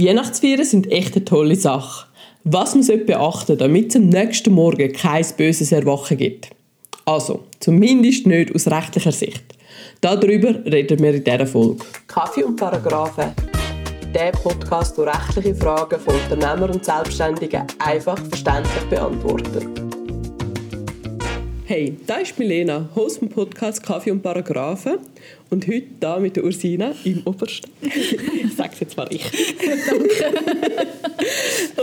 Weihnachtsfeiern sind echt eine tolle Sache. Was muss jemand beachten, damit es am nächsten Morgen kein böses Erwachen gibt? Also, zumindest nicht aus rechtlicher Sicht. Darüber reden wir in dieser Folge. Kaffee und Paragraphen. Der Podcast, der rechtliche Fragen von Unternehmern und Selbstständigen einfach verständlich beantwortet. Hey, da ist Milena, Host vom Podcast Kaffee und Paragraphen. Und heute da mit der Ursina im Obersten. ich sage es jetzt mal richtig. Danke.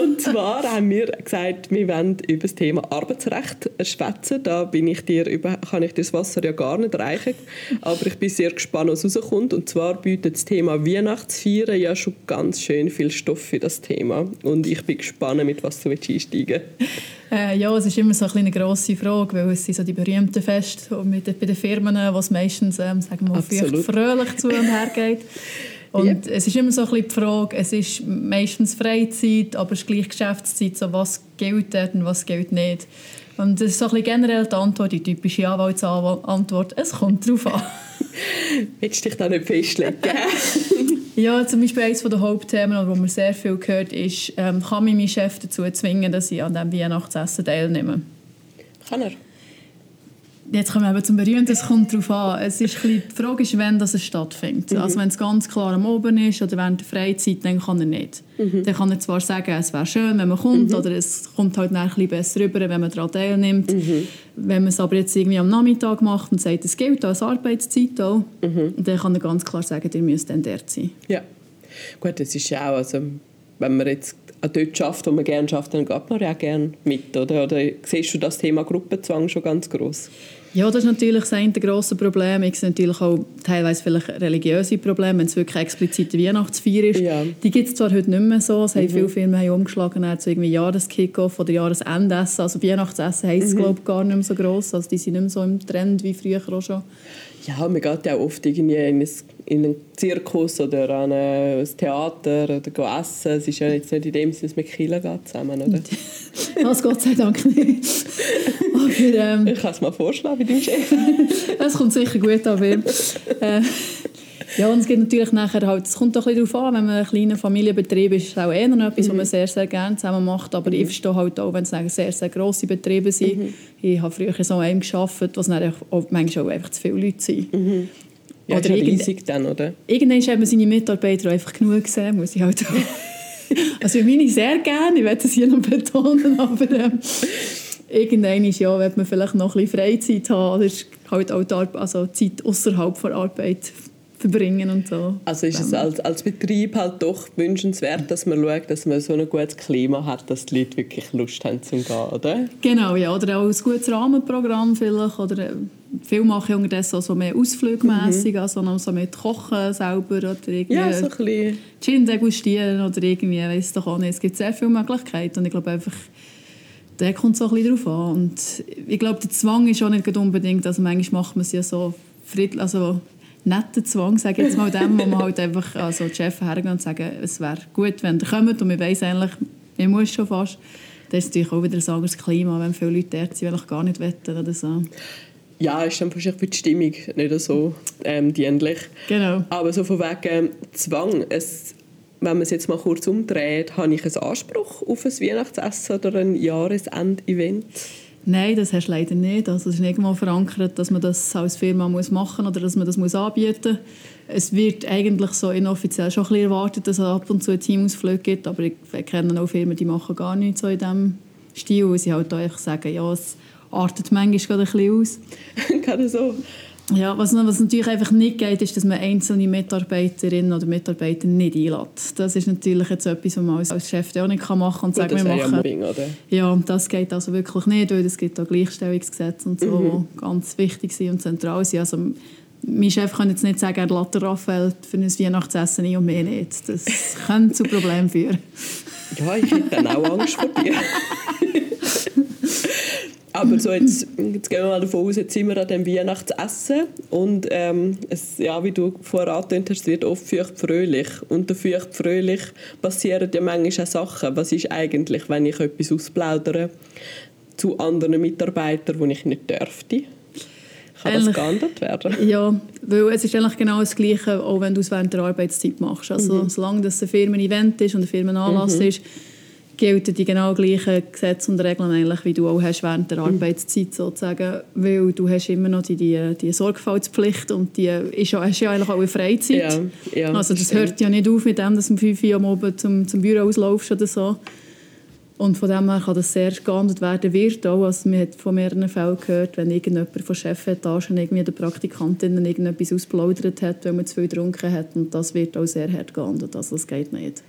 und zwar haben wir gesagt, wir wollen über das Thema Arbeitsrecht schwätzen. Da bin ich dir über, kann ich dir das Wasser ja gar nicht reichen. Aber ich bin sehr gespannt, was rauskommt. Und zwar bietet das Thema Weihnachtsfeiern ja schon ganz schön viel Stoff für das Thema. Und ich bin gespannt, mit was du einsteigen äh, ja, es ist immer so eine grosse Frage, weil es sind so die berühmten Feste mit, bei den Firmen, was meistens ähm, sagen wir, fröhlich zu und her geht. Und yep. es ist immer so ein bisschen die Frage, es ist meistens Freizeit, aber es ist gleich Geschäftszeit, so was gilt dort und was gilt nicht. Und das ist so ein bisschen generell die Antwort, die typische Anwaltsantwort, es kommt darauf an. Willst du dich da nicht festlegen? ja, zum Beispiel eines der Hauptthemen, wo man sehr viel gehört, ist, ähm, kann mich mein Chef dazu zwingen, dass ich an diesem Weihnachtsessen teilnehme? Kann er. Jetzt kommen wir eben zum Berühmten, es kommt darauf an. Es ist die Frage ist, wann das stattfindet. Mhm. Also wenn es ganz klar am Oben ist oder während der Freizeit, dann kann er nicht. Mhm. Dann kann er zwar sagen, es wäre schön, wenn man kommt, mhm. oder es kommt halt ein bisschen besser rüber, wenn man daran teilnimmt. Mhm. Wenn man es aber jetzt irgendwie am Nachmittag macht und sagt, es gilt als Arbeitszeit auch, mhm. dann kann er ganz klar sagen, ihr müsst dann dort sein. Ja, gut, das ist ja auch, also, wenn man jetzt dort schafft, wo man gerne schafft, dann geht man ja auch gerne mit, oder? Oder siehst du das Thema Gruppenzwang schon ganz groß? Ja, das ist natürlich das eine grosse Problem. Es sind natürlich auch teilweise vielleicht religiöse Probleme, wenn es wirklich explizite Weihnachtsfeier ist. Ja. Die gibt es zwar heute nicht mehr so. Es mhm. haben viele Firmen haben umgeschlagen zu irgendwie Jahreskickoff oder Jahresendessen. Also Weihnachtsessen heisst es, mhm. glaube ich, gar nicht mehr so gross. Also die sind nicht mehr so im Trend wie früher auch schon. Ja, man geht ja auch oft irgendwie in, ein, in einen Zirkus oder an ein Theater oder essen. Es ist ja jetzt nicht in dem Sinne, dass man Kilo geht zusammen, oder? das Gott sei Dank nicht. Aber, ähm, ich kann es mal vorschlagen bei deinem Chef. Es kommt sicher gut an. Äh, ja, und es geht natürlich nachher halt, es kommt doch ein bisschen darauf an, wenn man ein kleiner Familienbetrieb ist, ist es auch eher noch etwas, mhm. was man sehr, sehr gerne zusammen macht. Aber mhm. ich verstehe halt auch, wenn es sehr, sehr grosse Betriebe sind. Mhm. Ich habe früher so einem gearbeitet, was dann auch, manchmal auch einfach zu viele Leute sind. Mhm. Ja, oder ist riesig dann, oder? Irgendwann hat man seine Mitarbeiter einfach genug gesehen, muss ich halt auch. also meine sehr gerne, ich werde das hier noch betonen, aber ähm, irgendwann ist ja, wenn man vielleicht noch ein bisschen Freizeit haben, oder ist halt auch die Arbeit, also Zeit außerhalb der Arbeit verbringen und so. Also ist es als, als Betrieb halt doch wünschenswert, dass man schaut, dass man so ein gutes Klima hat, dass die Leute wirklich Lust haben zu gehen, oder? Genau, ja. Oder auch ein gutes Rahmenprogramm vielleicht. Oder äh, viel mache ich unterdessen so mehr ausflugmässig, mhm. also noch so mit Kochen selber oder irgendwie ja, so ein. Gin degustieren oder irgendwie, weiß doch auch nicht. Es gibt sehr viele Möglichkeiten und ich glaube einfach, der kommt so ein bisschen drauf an. Und ich glaube, der Zwang ist auch nicht unbedingt, also manchmal macht man es ja so friedlich, also netten Zwang, sage ich jetzt mal dem, wo man halt einfach also die Chefs hergehen und sagen, es wäre gut, wenn ihr kommt und wir weiss eigentlich, ich muss schon fast. Das ist natürlich auch wieder ein anderes Klima, wenn viele Leute dort sind, die gar nicht wetten oder so. Ja, ist dann wahrscheinlich für die Stimmung nicht so ähm, dienlich. Genau. Aber so von wegen Zwang, es, wenn man es jetzt mal kurz umdreht, habe ich einen Anspruch auf ein Weihnachtsessen oder ein Jahresendevent? Nein, das hast du leider nicht. Also es ist nicht mal verankert, dass man das als Firma muss machen oder dass man das muss anbieten muss. Es wird eigentlich so inoffiziell schon ein bisschen erwartet, dass es ab und zu ein Teamausflug gibt, aber ich kenne auch Firmen, die machen gar nichts so in diesem Stil, weil sie halt auch sagen, ja, es artet manchmal gerade ein bisschen aus. Gerade so. Ja, was, was natürlich einfach nicht geht, ist, dass man einzelne Mitarbeiterinnen oder Mitarbeiter nicht einlädt. Das ist natürlich jetzt etwas, was man als Chef auch nicht machen kann und sagen, wir machen... Bring, oder? Ja, das geht also wirklich nicht, weil es gibt auch Gleichstellungsgesetze und so, mhm. die ganz wichtig sind und zentral sind. Also, mein Chef kann jetzt nicht sagen, er lädt Raphael für ein Weihnachtsessen ein und mehr nicht. Das könnte zu Problemen führen. Ja, ich hätte dann auch Angst vor dir. Aber so jetzt, jetzt gehen wir mal davon aus, jetzt sind wir an dem Weihnachtsessen und ähm, es, ja, wie du vorher angetönt hast, wird oft feucht-fröhlich und der feucht-fröhlich passieren ja manchmal auch Sachen. Was ist eigentlich, wenn ich etwas ausplaudere zu anderen Mitarbeitern, die ich nicht dürfte? Kann das geändert werden? Ja, weil es ist eigentlich genau das Gleiche, auch wenn du es während der Arbeitszeit machst. Also mhm. solange das ein Firmen-Event ist und ein Firmenanlass mhm. ist, gelten die genau gleichen Gesetze und Regeln eigentlich, wie du auch hast während der mhm. Arbeitszeit sozusagen, weil du hast immer noch die, die, die Sorgfaltspflicht und die ist ja, hast ja eigentlich auch eine Freizeit. Ja, ja, also das hört ja nicht auf mit dem, dass du um 5 Uhr am Abend zum, zum Büro auslaufst oder so. Und von dem her kann das sehr geahndet werden, wird auch. Also man hat von mehreren Fällen gehört, wenn irgendjemand von Chefetagen irgendwie der Praktikantinnen irgendetwas ausplaudert hat, weil man zu viel getrunken hat. Und das wird auch sehr hart geahndet. Also das geht nicht.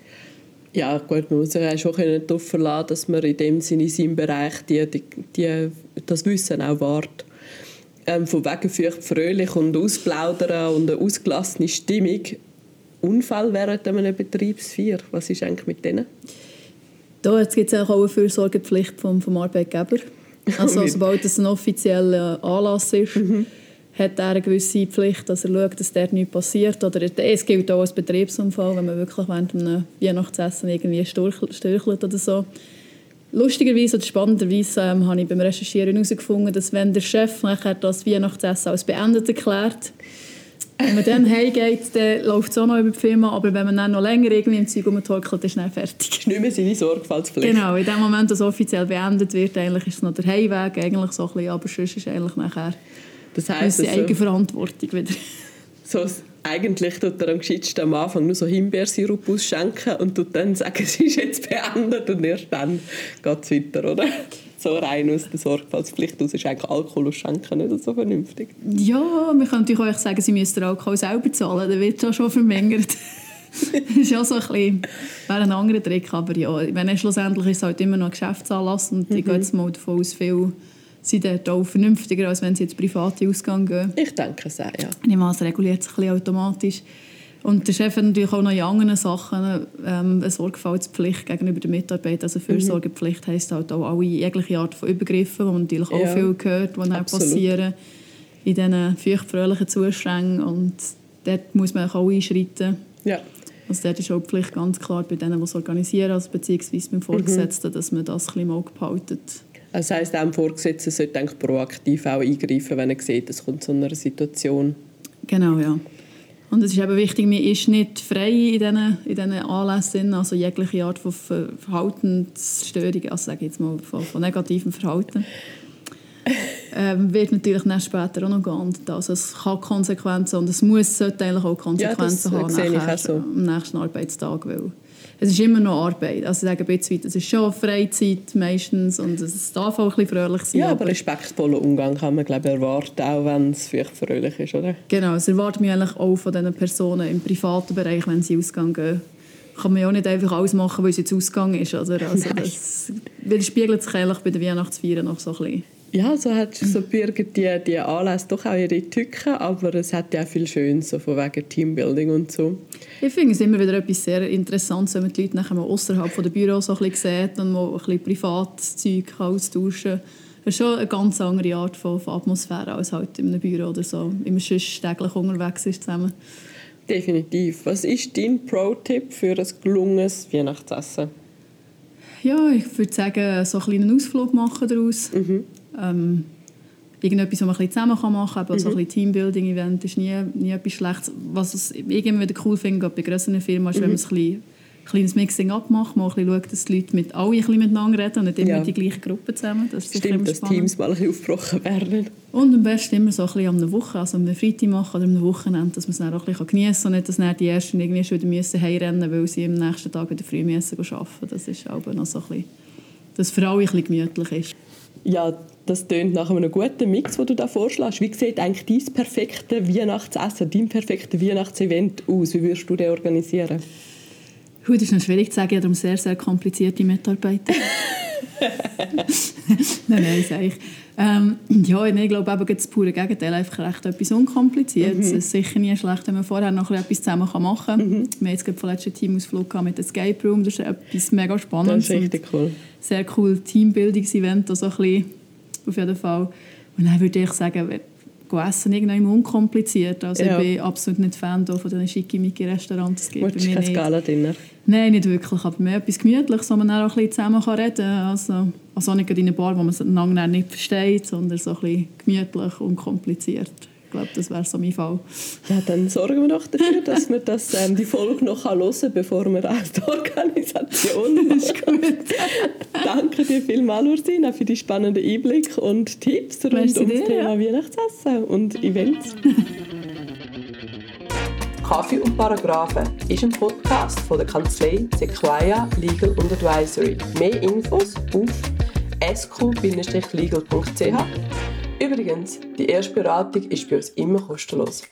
Ja, gut, man muss sich ja schon darauf verlassen, dass man in dem Sinne in seinem Bereich die, die, die, das Wissen auch wahrt. Ähm, von wegen feucht fröhlich und ausplaudern und eine ausgelassene Stimmung. Unfall während einer Betriebsfeier, was ist eigentlich mit denen? Da gibt es auch eine Fürsorgepflicht vom, vom Arbeitgeber. Also sobald es ein offizieller Anlass ist, mhm. Hat er eine gewisse Pflicht, dass er schaut, dass dort nichts passiert. Oder es gilt auch als Betriebsunfall, wenn man wirklich während einem Weihnachtsessen irgendwie störchelt oder so. Lustigerweise oder spannenderweise ähm, habe ich beim Recherchieren herausgefunden, dass wenn der Chef nachher das Weihnachtsessen als beendet erklärt, wenn man dann heimgeht, dann läuft es auch noch über die Firma, aber wenn man dann noch länger irgendwie im Zeug rumtorkelt, ist dann fertig. Das ist nicht mehr seine Sorgfaltspflicht. Genau, in dem Moment, dass es offiziell beendet wird, eigentlich ist es noch der Heimweg, eigentlich so ein bisschen, aber sonst ist eigentlich nachher das heisst, also, Eigenverantwortung wieder. So, eigentlich tut er am am Anfang nur so Himbeersirup ausschenken und tut dann sagen, es ist jetzt beendet und erst dann geht es weiter, oder? so rein aus der Sorgfaltspflicht aus ist eigentlich Alkohol ausschenken nicht so vernünftig. Ja, man natürlich auch sagen, sie müssen den Alkohol selber zahlen, dann wird es schon vermengert. das ist ja so ein bisschen, wäre ein anderer Trick, aber ja, wenn schlussendlich ist es halt immer noch ein Geschäftsanlass und mhm. ich gehe jetzt mal davon aus, viel sind dort auch vernünftiger, als wenn sie jetzt private Ausgang gehen. Ich denke es auch, ja. Ich meine, es reguliert sich ein bisschen automatisch. Und der Chef hat natürlich auch noch in anderen Sachen ähm, eine Sorgfaltspflicht gegenüber den Mitarbeitern. Also Fürsorgepflicht mhm. heisst halt auch alle jegliche Art von Übergriffen, die man natürlich auch ja. viel gehört, die dann passieren in diesen feuchtfröhlichen Zuständen. Und dort muss man auch einschreiten. Ja. Also dort ist auch die Pflicht ganz klar bei denen, die es organisieren, also beziehungsweise beim Vorgesetzten, mhm. dass man das ein bisschen im Auge behaltet. Das heisst, auch ein Vorgesetzter sollte proaktiv auch eingreifen, wenn er sieht, es kommt zu einer Situation. Genau, ja. Und es ist eben wichtig, man ist nicht frei in diesen, in diesen Anlässen, also jegliche Art von Verhaltensstörung, also sage ich jetzt mal von, von negativem Verhalten, ähm, wird natürlich dann später auch noch geahndet. Also es kann Konsequenzen und es muss, sollte eigentlich auch Konsequenzen ja, das haben nachher, so. am nächsten Arbeitstag, weil es ist immer noch Arbeit. Also ich sage ein bisschen, es ist schon Freizeit meistens und es darf auch ein bisschen fröhlich sein. Ja, aber respektvoller Umgang kann man glaube ich, erwarten, auch wenn es vielleicht fröhlich ist, oder? Genau, das erwartet man eigentlich auch von diesen Personen im privaten Bereich, wenn sie ausgehen gehen. Kann man ja auch nicht einfach alles machen, weil es jetzt Ausgang ist. Oder? Also das widerspiegelt sich eigentlich bei den Weihnachtsfeiern noch so ein bisschen. Ja, so hat so bürgen die, die Anlässe doch auch ihre Tücken, aber es hat ja auch viel Schönes, so von wegen Teambuilding und so. Ich finde es immer wieder etwas sehr Interessantes, wenn man die Leute nachher mal außerhalb der Büros so ein bisschen sieht und mal ein bisschen privates Zeug austauschen kann. Das ist schon eine ganz andere Art von, von Atmosphäre als halt in einem Büro oder so, wenn man sonst täglich unterwegs ist zusammen. Definitiv. Was ist dein Pro-Tipp für ein gelungenes Weihnachtsessen? Ja, ich würde sagen, so einen kleinen Ausflug machen daraus. Mhm ähm, irgendetwas, was man ein zusammen machen kann. Also mhm. ein Teambuilding-Event ist nie, nie etwas Schlechtes. Was ich immer wieder cool finde, bei grösseren Firmen, ist, mhm. wenn man es ein kleines Mixing abmacht, mal ein schaut, dass die Leute mit alle ein bisschen miteinander reden und nicht immer ja. die gleiche Gruppe zusammen. Das ist Stimmt, dass Teams mal ein bisschen aufgebrochen werden. Und am besten immer so ein bisschen an einer Woche, also am Freitag machen oder am Wochenende, dass man es dann auch ein bisschen geniessen kann und nicht, dass dann die Ersten irgendwie schon wieder müssen heimrennen müssen, weil sie am nächsten Tag wieder früh müssen arbeiten müssen. Das ist auch noch so ein bisschen, dass es für alle ein bisschen gemütlich ist. Ja, das tönt nach einem guten Mix, den du da vorschlägst. Wie sieht eigentlich dein perfekte Weihnachtsessen, dein perfektes Weihnachtsevent aus? Wie würdest du das organisieren? Das ist noch schwierig zu sagen. Ich habe sehr, sehr komplizierte Mitarbeiter. nein, nein, sage ich. Ähm, ja, ich glaube eben das pure Gegenteil, einfach recht etwas unkompliziert. Mhm. Es ist sicher nie schlecht, wenn man vorher noch etwas zusammen machen kann. Mhm. Wir haben jetzt vorletzten Teamausflug mit dem Escape Room, das ist etwas mega Spannendes. Das ist richtig cool. Sehr cool Teambildungsevent, so ein bisschen, auf jeden Fall. Und dann würde ich sagen, essen, irgendwie unkompliziert. Also Ja. ich bin absolut nicht Fan von diesen schickimicki-Restaurants. Das geht bei mir kein nicht. Gala-Dinner? Nein, nicht wirklich, aber mehr etwas Gemütliches, wo man dann auch ein bisschen zusammen kann reden kann. Also, also nicht in einer Bar, wo man es einander nicht versteht, sondern so ein bisschen gemütlich und kompliziert. Ich glaube, das wäre so mein Fall. Ja, dann sorgen wir doch dafür, dass wir das, ähm, die Folge noch hören können, bevor wir auch die Organisation machen. ist gut. Danke dir vielmals, Ursina, für die spannenden Einblicke und Tipps rund Merci um das dir, Thema Weihnachtsessen und Events. Kaffee und Paragraphen ist ein Podcast von der Kanzlei Sequoia Legal und Advisory. Mehr Infos auf sq-legal.ch. Übrigens, die erste Beratung ist bei uns immer kostenlos.